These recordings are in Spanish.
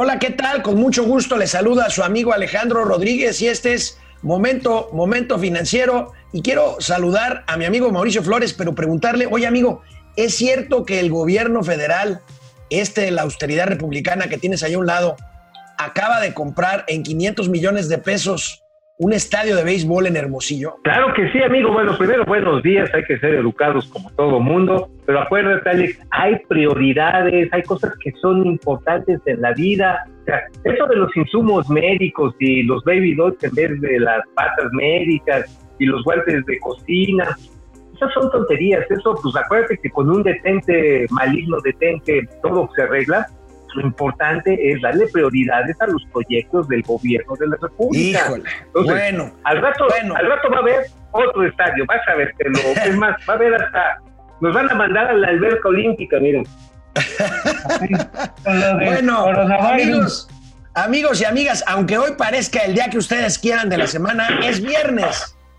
Hola, ¿qué tal? Con mucho gusto le saluda a su amigo Alejandro Rodríguez y este es Momento, Momento Financiero. Y quiero saludar a mi amigo Mauricio Flores, pero preguntarle, oye amigo, ¿es cierto que el gobierno federal, este, la austeridad republicana que tienes ahí a un lado, acaba de comprar en 500 millones de pesos un estadio de béisbol en Hermosillo? Claro que sí, amigo. Bueno, primero, buenos días. Hay que ser educados como todo mundo. Pero acuérdate, Alex, hay prioridades, hay cosas que son importantes en la vida. O sea, eso de los insumos médicos y los baby dolls en vez de las patas médicas y los guantes de cocina, esas son tonterías. Eso, pues acuérdate que con un detente maligno, detente, todo se arregla lo importante es darle prioridades a los proyectos del gobierno de la República. Híjole, bueno. Al rato, al rato va a haber otro estadio, vas a ver, lo, es más, va a haber hasta, nos van a mandar a la alberca olímpica, miren. bueno, amigos, amigos y amigas, aunque hoy parezca el día que ustedes quieran de la semana, es viernes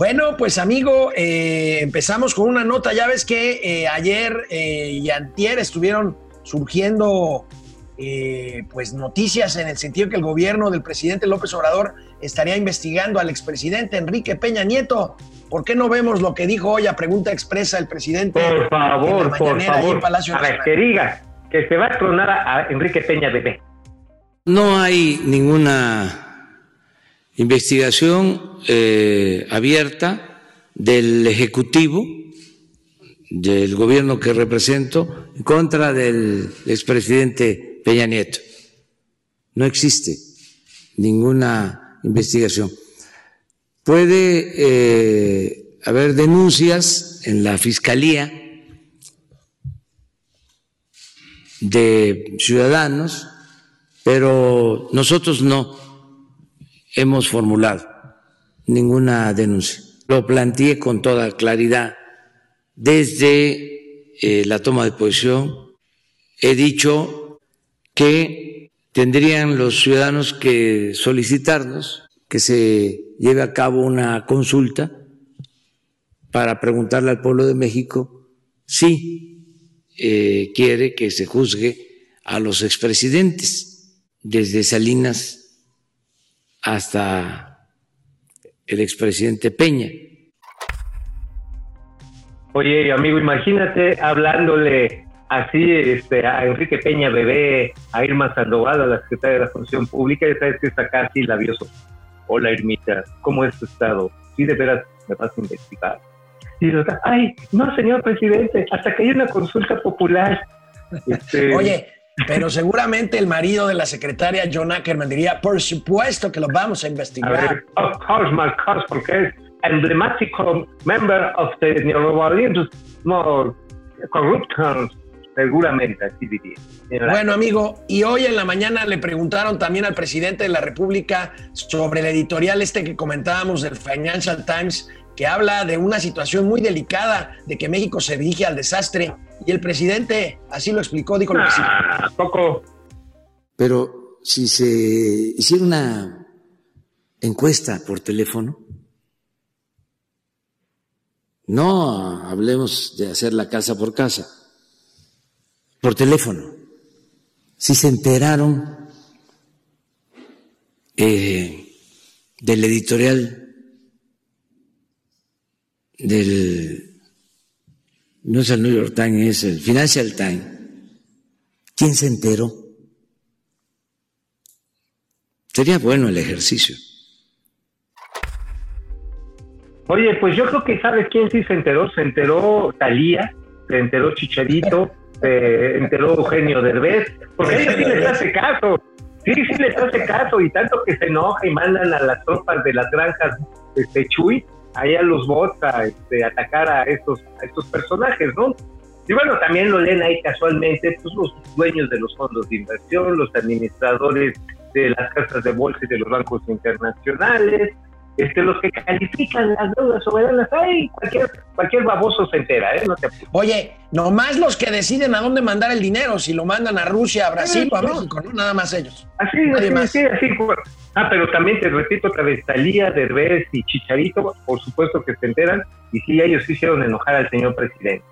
Bueno, pues amigo, eh, empezamos con una nota. Ya ves que eh, ayer eh, y antier estuvieron surgiendo pues noticias en el sentido que el gobierno del presidente López Obrador estaría investigando al expresidente Enrique Peña Nieto. ¿Por qué no vemos lo que dijo hoy a pregunta expresa el presidente? Por favor, por favor. a ver, que diga que se va a tronar a Enrique Peña Bebé. No hay ninguna investigación eh, abierta del Ejecutivo, del gobierno que represento, en contra del expresidente Peña Nieto. No existe ninguna investigación. Puede eh, haber denuncias en la Fiscalía de ciudadanos, pero nosotros no hemos formulado ninguna denuncia. Lo planteé con toda claridad desde eh, la toma de posición. He dicho que tendrían los ciudadanos que solicitarnos que se lleve a cabo una consulta para preguntarle al pueblo de México si eh, quiere que se juzgue a los expresidentes desde Salinas hasta el expresidente Peña. Oye, amigo, imagínate hablándole así este, a Enrique Peña Bebé, a Irma Sandoval, a la secretaria de la Función Pública, y sabes que está casi labioso. Hola, Irmita, ¿cómo es tu estado? Sí, de veras, me vas a investigar. Y ay, no, señor presidente, hasta que hay una consulta popular. Este, Oye, pero seguramente el marido de la secretaria John Ackerman diría, por supuesto que lo vamos a investigar. A ver, of course, my course, porque es emblemático member of the no, corruption, seguramente, así diría. Bueno, amigo, y hoy en la mañana le preguntaron también al presidente de la República sobre el editorial este que comentábamos del Financial Times, que habla de una situación muy delicada, de que México se dirige al desastre y el presidente así lo explicó, dijo lo que sí. Ah, poco. Pero si se hiciera una encuesta por teléfono, no hablemos de hacer la casa por casa, por teléfono. Si se enteraron eh, del editorial del no es el New York Times, es el Financial Times. ¿Quién se enteró? Sería bueno el ejercicio. Oye, pues yo creo que sabes quién sí se enteró. Se enteró Talía, se enteró Chicharito, se enteró Eugenio Derbez, porque ella sí les hace caso. Sí, sí les hace caso y tanto que se enoja y mandan a las tropas de las granjas de Chuy ahí a los bots a este, atacar a estos, a estos personajes, ¿no? Y bueno, también lo leen ahí casualmente pues, los dueños de los fondos de inversión, los administradores de las casas de bolsa y de los bancos internacionales, este, los que califican las deudas soberanas, ay, cualquier, cualquier baboso se entera, ¿eh? No te Oye, nomás los que deciden a dónde mandar el dinero, si lo mandan a Rusia, a Brasil o a. México, ¿no? Nada más ellos. Así, Nadie así, más. así, así. Ah, pero también te repito otra vez, Talía, Derbez y Chicharito, por supuesto que se enteran, y sí, ellos sí hicieron enojar al señor presidente.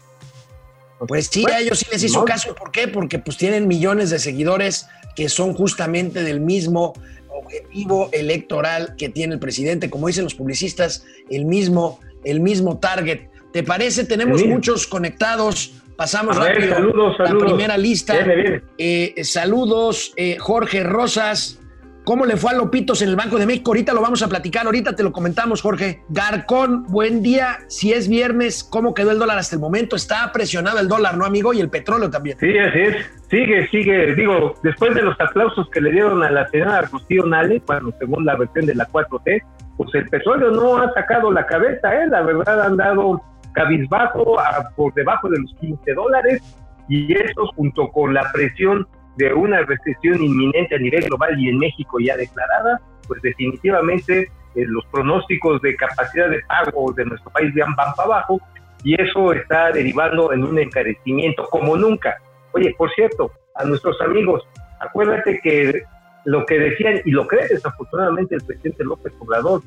Pues sí, a ellos sí les hizo no. caso. ¿Por qué? Porque pues tienen millones de seguidores que son justamente del mismo objetivo electoral que tiene el presidente, como dicen los publicistas, el mismo, el mismo target. ¿Te parece? Tenemos muchos conectados. Pasamos A ver, rápido saludos, saludos. la primera lista. Viene, viene. Eh, saludos, eh, Jorge Rosas. ¿Cómo le fue a Lopitos en el Banco de México? Ahorita lo vamos a platicar, ahorita te lo comentamos, Jorge. Garcón, buen día. Si es viernes, ¿cómo quedó el dólar hasta el momento? Está presionado el dólar, ¿no, amigo? Y el petróleo también. Sí, así es. Sigue, sigue. Digo, después de los aplausos que le dieron a la señora Rocío Nale, bueno, según la versión de la 4T, pues el petróleo no ha sacado la cabeza, ¿eh? La verdad han dado cabizbajo por debajo de los 15 dólares y eso junto con la presión de una recesión inminente a nivel global y en México ya declarada, pues definitivamente eh, los pronósticos de capacidad de pago de nuestro país van para abajo y eso está derivando en un encarecimiento como nunca. Oye, por cierto, a nuestros amigos, acuérdate que lo que decían, y lo cree desafortunadamente el presidente López Obrador,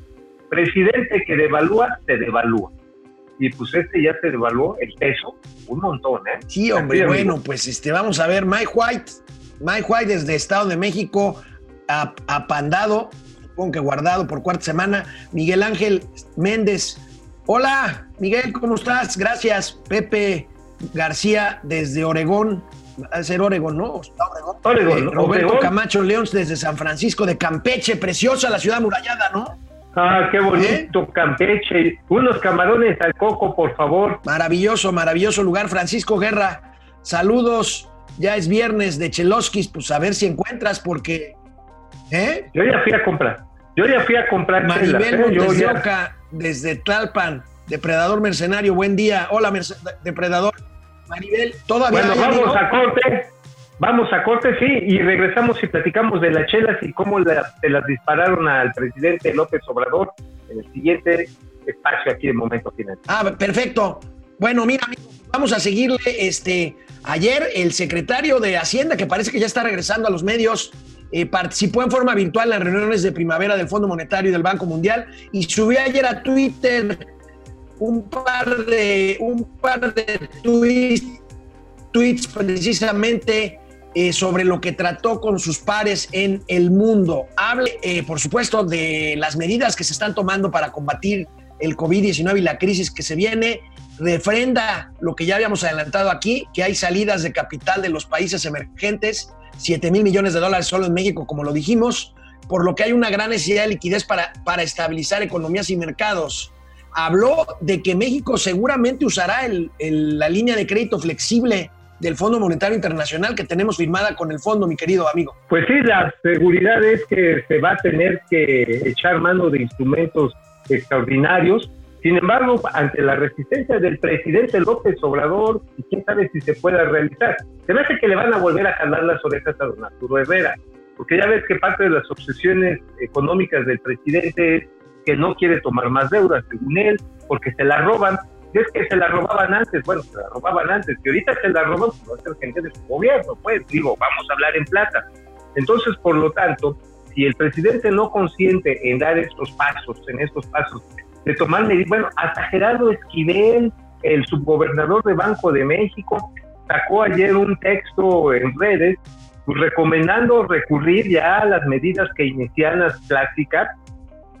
presidente que devalúa, se devalúa. Y pues este ya se devaluó el peso un montón, ¿eh? Sí, hombre, Así, bueno, pues este, vamos a ver, Mike White, Mike White desde Estado de México, ap- apandado, supongo que guardado por cuarta semana, Miguel Ángel Méndez. Hola, Miguel, ¿cómo estás? Gracias, Pepe García desde Oregón, va a ser Oregón, ¿no? Oregón. Oregón, Eh. Roberto Oregón. Camacho León desde San Francisco de Campeche, preciosa la ciudad amurallada, ¿no? Ah, qué ¿Eh? bonito Campeche. Unos camarones al coco, por favor. Maravilloso, maravilloso lugar. Francisco Guerra, saludos. Ya es viernes de Cheloskis, pues a ver si encuentras, porque. ¿Eh? Yo ya fui a comprar. Yo ya fui a comprar Maribel ¿eh? Montes de ya- Oca, desde Tlalpan, Depredador Mercenario, buen día. Hola, merce- Depredador. Maribel, todavía. Bueno, vamos amigo? a corte. Vamos a corte, sí, y regresamos y platicamos de las chelas y cómo la- se las dispararon al presidente López Obrador en el siguiente espacio aquí de Momento Final. Ah, perfecto. Bueno, mira, amigo, vamos a seguirle. Este, ayer el secretario de Hacienda, que parece que ya está regresando a los medios, eh, participó en forma virtual en las reuniones de primavera del Fondo Monetario y del Banco Mundial y subió ayer a Twitter un par de un par de tweets, tweets precisamente eh, sobre lo que trató con sus pares en el mundo. Hable, eh, por supuesto, de las medidas que se están tomando para combatir el COVID-19 y la crisis que se viene. Refrenda lo que ya habíamos adelantado aquí, que hay salidas de capital de los países emergentes, 7 mil millones de dólares solo en México, como lo dijimos, por lo que hay una gran necesidad de liquidez para, para estabilizar economías y mercados. Habló de que México seguramente usará el- el- la línea de crédito flexible del Fondo Monetario Internacional que tenemos firmada con el fondo, mi querido amigo. Pues sí, la seguridad es que se va a tener que echar mano de instrumentos extraordinarios. Sin embargo, ante la resistencia del presidente López Obrador, y quién sabe si se pueda realizar, se me hace que le van a volver a jalar las orejas a don Arturo Herrera, porque ya ves que parte de las obsesiones económicas del presidente es que no quiere tomar más deudas, según él, porque se la roban. Y es que se la robaban antes, bueno, se la robaban antes, que ahorita se la roban, pues va a ser gente de su gobierno, pues digo, vamos a hablar en plata. Entonces, por lo tanto, si el presidente no consiente en dar estos pasos, en estos pasos, de tomar medidas, bueno, hasta Gerardo Esquivel, el subgobernador de Banco de México, sacó ayer un texto en redes pues, recomendando recurrir ya a las medidas keynesianas clásicas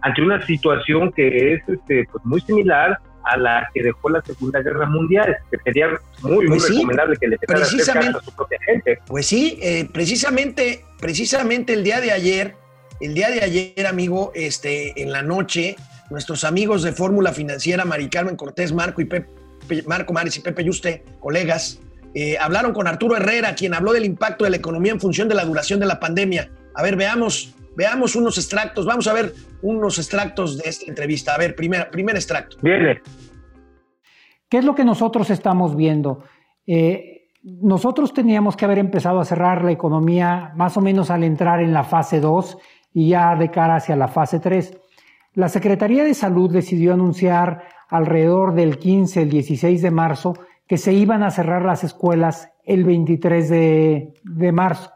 ante una situación que es este, pues, muy similar a la que dejó la Segunda Guerra Mundial, que sería muy, muy Pues sí, recomendable que le precisamente. a su propia gente. Pues sí, eh, precisamente, precisamente el día de ayer, el día de ayer, amigo, este, en la noche, nuestros amigos de Fórmula Financiera, Mari Carmen Cortés, Marco y Pepe, Marco Maris y Pepe Yuste, colegas, eh, hablaron con Arturo Herrera, quien habló del impacto de la economía en función de la duración de la pandemia. A ver, veamos, veamos unos extractos, vamos a ver unos extractos de esta entrevista. A ver, primer, primer extracto. Viene. ¿Qué es lo que nosotros estamos viendo? Eh, nosotros teníamos que haber empezado a cerrar la economía más o menos al entrar en la fase 2 y ya de cara hacia la fase 3. La Secretaría de Salud decidió anunciar alrededor del 15, el 16 de marzo, que se iban a cerrar las escuelas el 23 de, de marzo.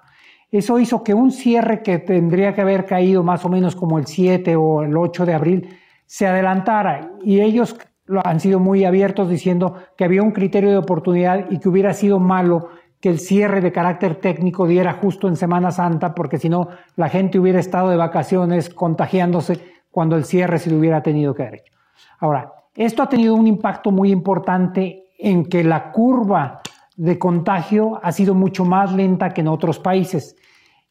Eso hizo que un cierre que tendría que haber caído más o menos como el 7 o el 8 de abril se adelantara y ellos lo han sido muy abiertos diciendo que había un criterio de oportunidad y que hubiera sido malo que el cierre de carácter técnico diera justo en Semana Santa, porque si no, la gente hubiera estado de vacaciones contagiándose cuando el cierre se hubiera tenido que haber hecho. Ahora, esto ha tenido un impacto muy importante en que la curva de contagio ha sido mucho más lenta que en otros países.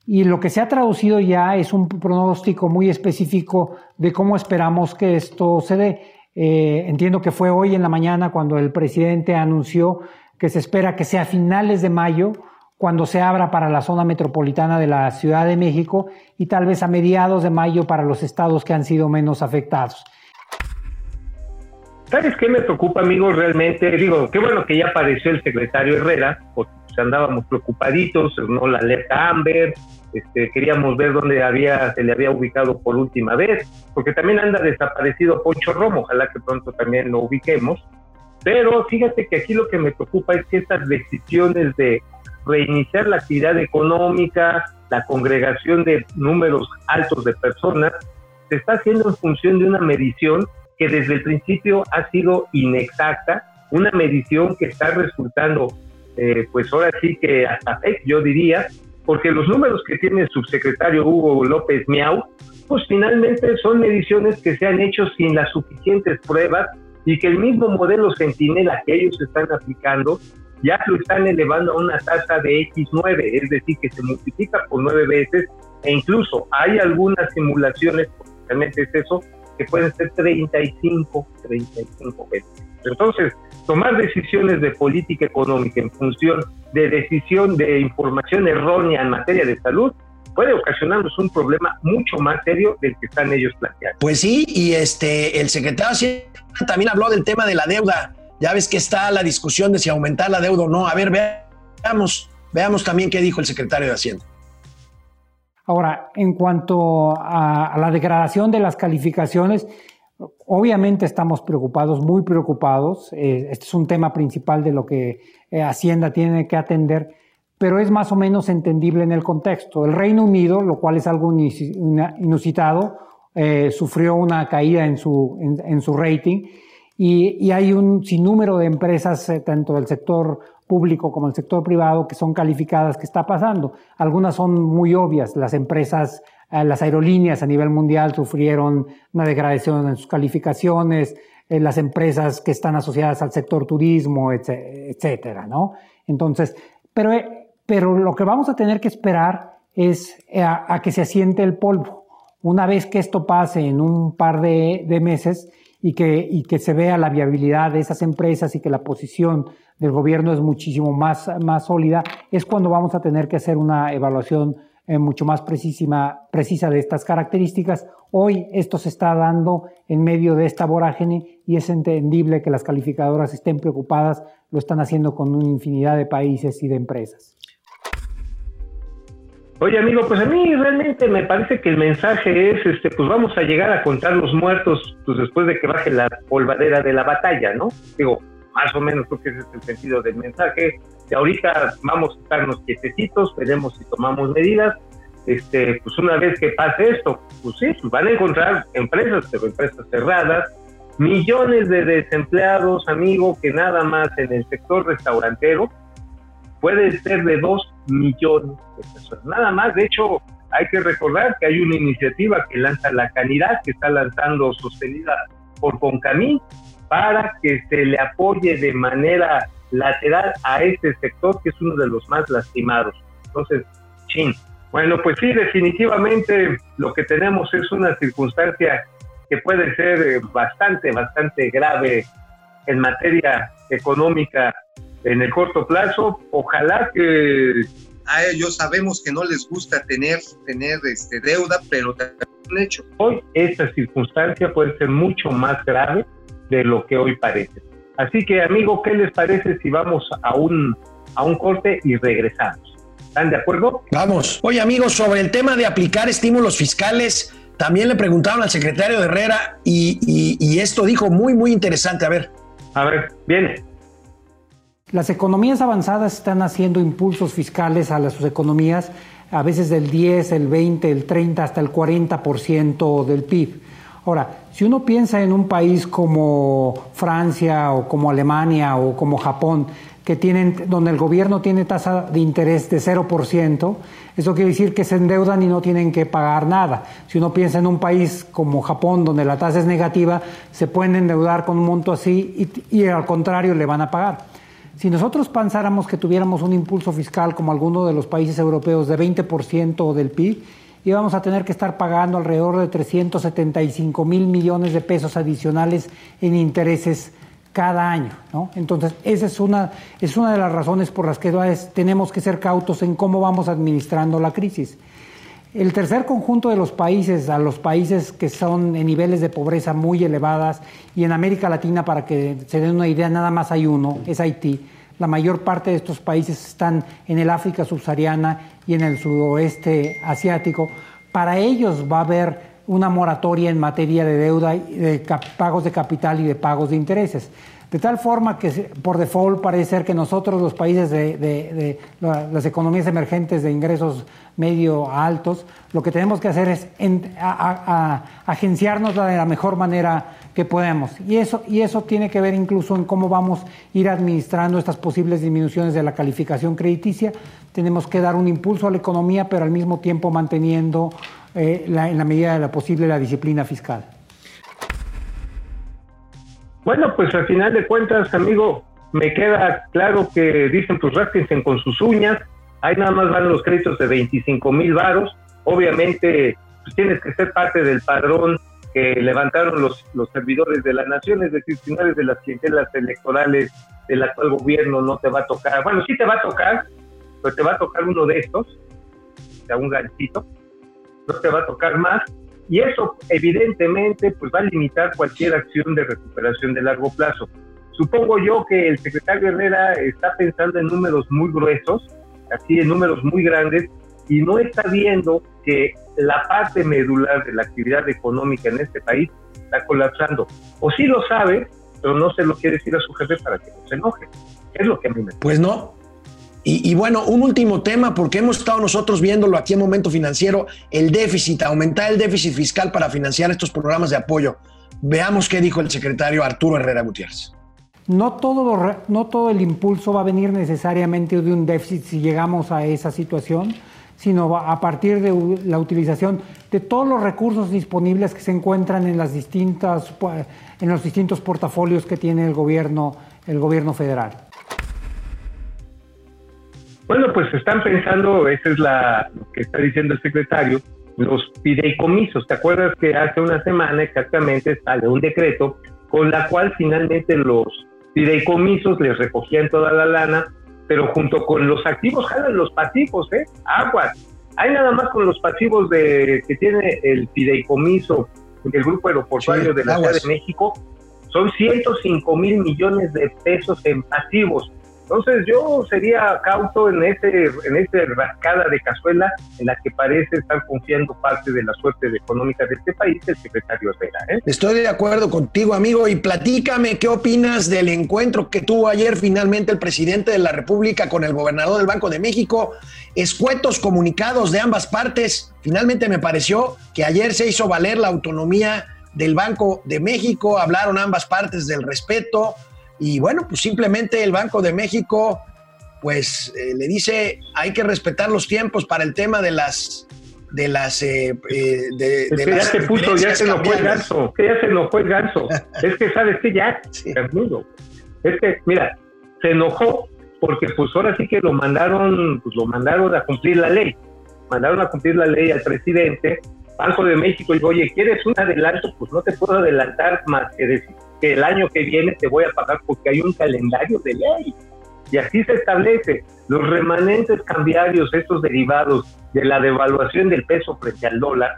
Y lo que se ha traducido ya es un pronóstico muy específico de cómo esperamos que esto se dé. Eh, entiendo que fue hoy en la mañana cuando el presidente anunció que se espera que sea a finales de mayo cuando se abra para la zona metropolitana de la Ciudad de México y tal vez a mediados de mayo para los estados que han sido menos afectados. ¿Sabes qué me preocupa, amigo? Realmente, digo, qué bueno que ya apareció el secretario Herrera, porque andábamos preocupaditos, no la alerta Amber, este, queríamos ver dónde había, se le había ubicado por última vez, porque también anda desaparecido Poncho Romo, ojalá que pronto también lo ubiquemos. Pero fíjate que aquí lo que me preocupa es que estas decisiones de reiniciar la actividad económica, la congregación de números altos de personas, se está haciendo en función de una medición que desde el principio ha sido inexacta, una medición que está resultando, eh, pues ahora sí que hasta fake, yo diría, porque los números que tiene el subsecretario Hugo López Miau, pues finalmente son mediciones que se han hecho sin las suficientes pruebas y que el mismo modelo Centinela que ellos están aplicando ya lo están elevando a una tasa de X9, es decir, que se multiplica por nueve veces e incluso hay algunas simulaciones, realmente es eso, que pueden ser 35, 35 veces. Entonces, tomar decisiones de política económica en función de decisión de información errónea en materia de salud puede ocasionarnos un problema mucho más serio del que están ellos planteando. Pues sí, y este el secretario también habló del tema de la deuda. Ya ves que está la discusión de si aumentar la deuda o no. A ver, veamos, veamos también qué dijo el secretario de Hacienda. Ahora, en cuanto a, la degradación de las calificaciones, obviamente estamos preocupados, muy preocupados. Eh, este es un tema principal de lo que eh, Hacienda tiene que atender, pero es más o menos entendible en el contexto. El Reino Unido, lo cual es algo inusitado, eh, sufrió una caída en su, en, su rating y, y, hay un sinnúmero de empresas, tanto del sector público como el sector privado que son calificadas, que está pasando. Algunas son muy obvias. Las empresas, eh, las aerolíneas a nivel mundial sufrieron una degradación en sus calificaciones, eh, las empresas que están asociadas al sector turismo, etcétera, ¿no? Entonces, pero, eh, pero lo que vamos a tener que esperar es a, que se asiente el polvo. Una vez que esto pase en un par de meses y que, y que se vea la viabilidad de esas empresas y que la posición del gobierno es muchísimo más, más sólida, es cuando vamos a tener que hacer una evaluación eh, mucho más precisísima, precisa de estas características. Hoy esto se está dando en medio de esta vorágine y es entendible que las calificadoras estén preocupadas, lo están haciendo con una infinidad de países y de empresas. Oye amigo, pues a mí realmente me parece que el mensaje es, este, pues vamos a llegar a contar los muertos, pues después de que baje la polvadera de la batalla, ¿no? Digo, más o menos creo que ese es el sentido del mensaje. De ahorita vamos a estarnos quietecitos, veremos si tomamos medidas. Este, pues una vez que pase esto, pues sí, van a encontrar empresas, pero empresas cerradas, millones de desempleados, amigo, que nada más en el sector restaurantero puede ser de dos millones de personas. Nada más, de hecho, hay que recordar que hay una iniciativa que lanza la Canidad, que está lanzando sostenida por Concamín, para que se le apoye de manera lateral a este sector que es uno de los más lastimados. Entonces, chin. Bueno, pues sí, definitivamente lo que tenemos es una circunstancia que puede ser eh, bastante, bastante grave en materia económica en el corto plazo. Ojalá que a ellos sabemos que no les gusta tener, tener este, deuda, pero un hecho. Hoy esta circunstancia puede ser mucho más grave de lo que hoy parece. Así que, amigo, ¿qué les parece si vamos a un, a un corte y regresamos? ¿Están de acuerdo? Vamos. Oye, amigos, sobre el tema de aplicar estímulos fiscales, también le preguntaron al secretario de Herrera y, y- y esto dijo muy, muy interesante. A ver, A ver, viene. Las economías avanzadas están haciendo impulsos fiscales a las sus economías, a veces del 10, el 20, el 30, hasta el 40% del PIB. Ahora, si uno piensa en un país como Francia o como Alemania o como Japón, que tienen, donde el gobierno tiene tasa de interés de 0%, eso quiere decir que se endeudan y no tienen que pagar nada. Si uno piensa en un país como Japón, donde la tasa es negativa, se pueden endeudar con un monto así y, y al contrario le van a pagar. Si nosotros pensáramos que tuviéramos un impulso fiscal como alguno de los países europeos de 20% del PIB, íbamos a tener que estar pagando alrededor de 375 mil millones de pesos adicionales en intereses cada año. Entonces, esa es una, es una de las razones por las que tenemos que ser cautos en cómo vamos administrando la crisis. El tercer conjunto de los países, a los países que son en niveles de pobreza muy elevadas, y en América Latina, para que se den una idea, nada más hay uno, es Haití. La mayor parte de estos países están en el África subsahariana y en el sudoeste asiático. Para ellos va a haber una moratoria en materia de deuda, de pagos de capital y de pagos de intereses. De tal forma que por default parece ser que nosotros, los países de, de- de la- las economías emergentes de ingresos medio a altos, lo que tenemos que hacer es agenciarnos de la mejor manera que podemos. Y eso, y eso tiene que ver incluso en cómo vamos a ir administrando estas posibles disminuciones de la calificación crediticia. Tenemos que dar un impulso a la economía, pero al mismo tiempo manteniendo eh, la- en la medida de lo posible la disciplina fiscal. Bueno, pues al final de cuentas, amigo, me queda claro que dicen pues rásquense con sus uñas, ahí nada más van los créditos de 25 mil varos, obviamente pues tienes que ser parte del padrón que levantaron los, los servidores de la nación, es decir, si no eres de las clientelas electorales del actual gobierno no te va a tocar, bueno, sí te va a tocar, pero te va a tocar uno de estos, o un ganchito, no te va a tocar más, y eso evidentemente pues va a limitar cualquier acción de recuperación de largo plazo. Supongo yo que el secretario Herrera está pensando en números muy gruesos, así en números muy grandes, y no está viendo que la parte medular de la actividad económica en este país está colapsando. O sí lo sabe, pero no se lo quiere decir a su jefe para que no se enoje. Es lo que a mí me pues no. Y, bueno, un último tema, porque hemos estado nosotros viéndolo aquí en Momento Financiero, el déficit, aumentar el déficit fiscal para financiar estos programas de apoyo. Veamos qué dijo el secretario Arturo Herrera Gutiérrez. No todo, no todo el impulso va a venir necesariamente de un déficit si llegamos a esa situación, sino a partir de la utilización de todos los recursos disponibles que se encuentran en, las distintas, pu- en los distintos portafolios que tiene el gobierno, el gobierno federal. Bueno, pues están pensando, esa es la lo que está diciendo el secretario, los fideicomisos. ¿Te acuerdas que hace una semana exactamente sale un decreto con la cual finalmente los fideicomisos les recogían toda la lana, pero junto con los activos jalan los pasivos, ¿eh? Aguas. Hay nada más con los pasivos de que tiene el fideicomiso del grupo aeroportuario Sí, de la. Ciudad de México, son 105 mil millones de pesos en pasivos. Entonces yo sería cauto en ese en esa rascada de cazuela en la que parece estar confiando parte de la suerte económica de este país el secretario Herrera. ¿eh? Estoy de acuerdo contigo, amigo, y platícame qué opinas del encuentro que tuvo ayer finalmente el presidente de la República con el gobernador del Banco de México. Escuetos comunicados de ambas partes. Finalmente me pareció que ayer se hizo valer la autonomía del Banco de México, hablaron ambas partes del respeto y bueno, pues simplemente el Banco de México pues eh, le dice hay que respetar los tiempos para el tema de las de las eh, eh, de, de que ya las se puso, ya se enojó el cambiarias. ganso, que ya se el ganso. es que sabes que ya, Sí. es que mira, se enojó porque pues ahora sí que lo mandaron, pues lo mandaron a cumplir la ley, mandaron a cumplir la ley al presidente, Banco de México, y dijo, oye, ¿quieres un adelanto? Pues no te puedo adelantar más que decir que el año que viene te voy a pagar porque hay un calendario de ley. Y así se establece. Los remanentes cambiarios, estos derivados de la devaluación del peso frente al dólar,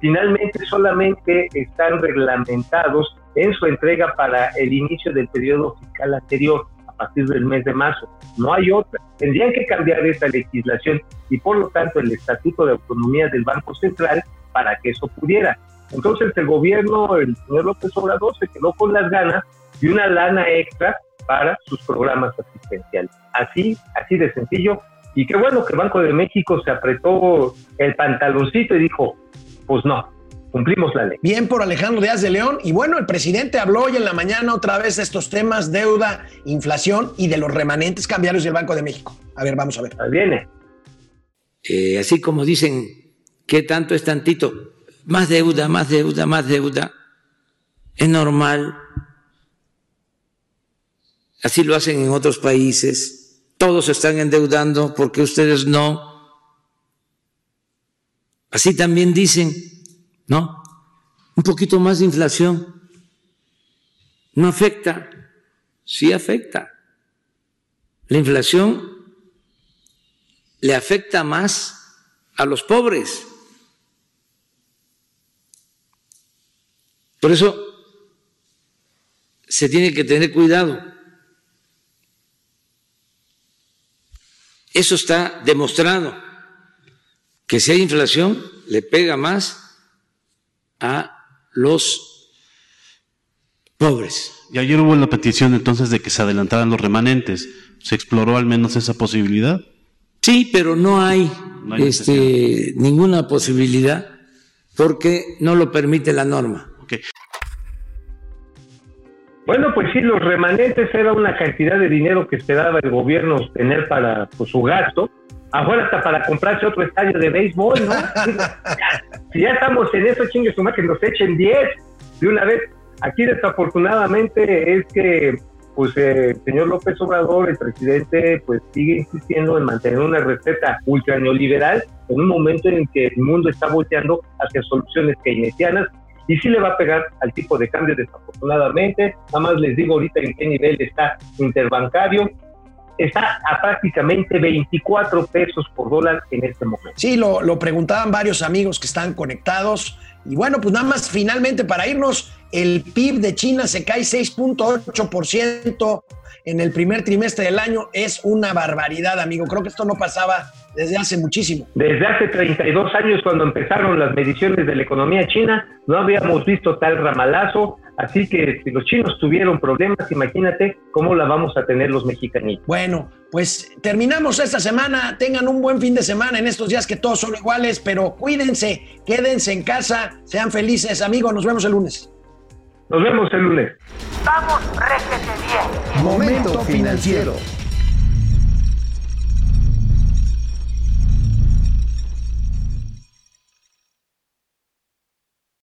finalmente solamente están reglamentados en su entrega para el inicio del periodo fiscal anterior, a partir del mes de marzo. No hay otra. Tendrían que cambiar esa legislación y por lo tanto el Estatuto de Autonomía del Banco Central para que eso pudiera. Entonces el gobierno, el señor López Obrador, se quedó con las ganas de una lana extra para sus programas asistenciales. Así, así de sencillo. Y qué bueno que el Banco de México se apretó el pantaloncito y dijo, pues no, cumplimos la ley. Bien por Alejandro Díaz de León. Y bueno, el presidente habló hoy en la mañana otra vez de estos temas, deuda, inflación y de los remanentes cambiarios del Banco de México. A ver, vamos a ver. Ahí viene. Eh, así como dicen, ¿qué tanto es tantito? Más deuda, más deuda, más deuda. Es normal. Así lo hacen en otros países. Todos se están endeudando porque ustedes no. Así también dicen, ¿no? Un poquito más de inflación. No afecta. Sí afecta. La inflación le afecta más a los pobres. Por eso se tiene que tener cuidado. Eso está demostrado, que si hay inflación le pega más a los pobres. Y ayer hubo la petición entonces de que se adelantaran los remanentes. ¿Se exploró al menos esa posibilidad? Sí, pero no hay, No hay este, ninguna posibilidad porque no lo permite la norma. Bueno, pues sí, los remanentes era una cantidad de dinero que esperaba el gobierno tener para pues, su gasto. Ahora hasta para comprarse otro estadio de béisbol, ¿no? si ya estamos en eso, chingue su madre, que nos echen 10 de una vez. Aquí desafortunadamente es que pues eh, el señor López Obrador, el presidente, pues sigue insistiendo en mantener una receta ultra neoliberal en un momento en que el mundo está volteando hacia soluciones keynesianas y sí le va a pegar al tipo de cambio desafortunadamente. Nada más les digo ahorita en qué nivel está interbancario. Está a prácticamente 24 pesos por dólar en este momento. Sí, lo, lo preguntaban varios amigos que están conectados. Y bueno, pues nada más finalmente para irnos, el PIB de China se cae 6.8% en el primer trimestre del año. Es una barbaridad, amigo. Creo que esto no pasaba desde hace muchísimo. Desde hace 32 años, cuando empezaron las mediciones de la economía china, no habíamos visto tal ramalazo. Así que si los chinos tuvieron problemas, imagínate cómo la vamos a tener los mexicanitos. Bueno, pues terminamos esta semana. Tengan un buen fin de semana en estos días que todos son iguales, pero cuídense, quédense en casa, sean felices, amigos. Nos vemos el lunes. Nos vemos el lunes. Vamos, réjete bien. Momento financiero.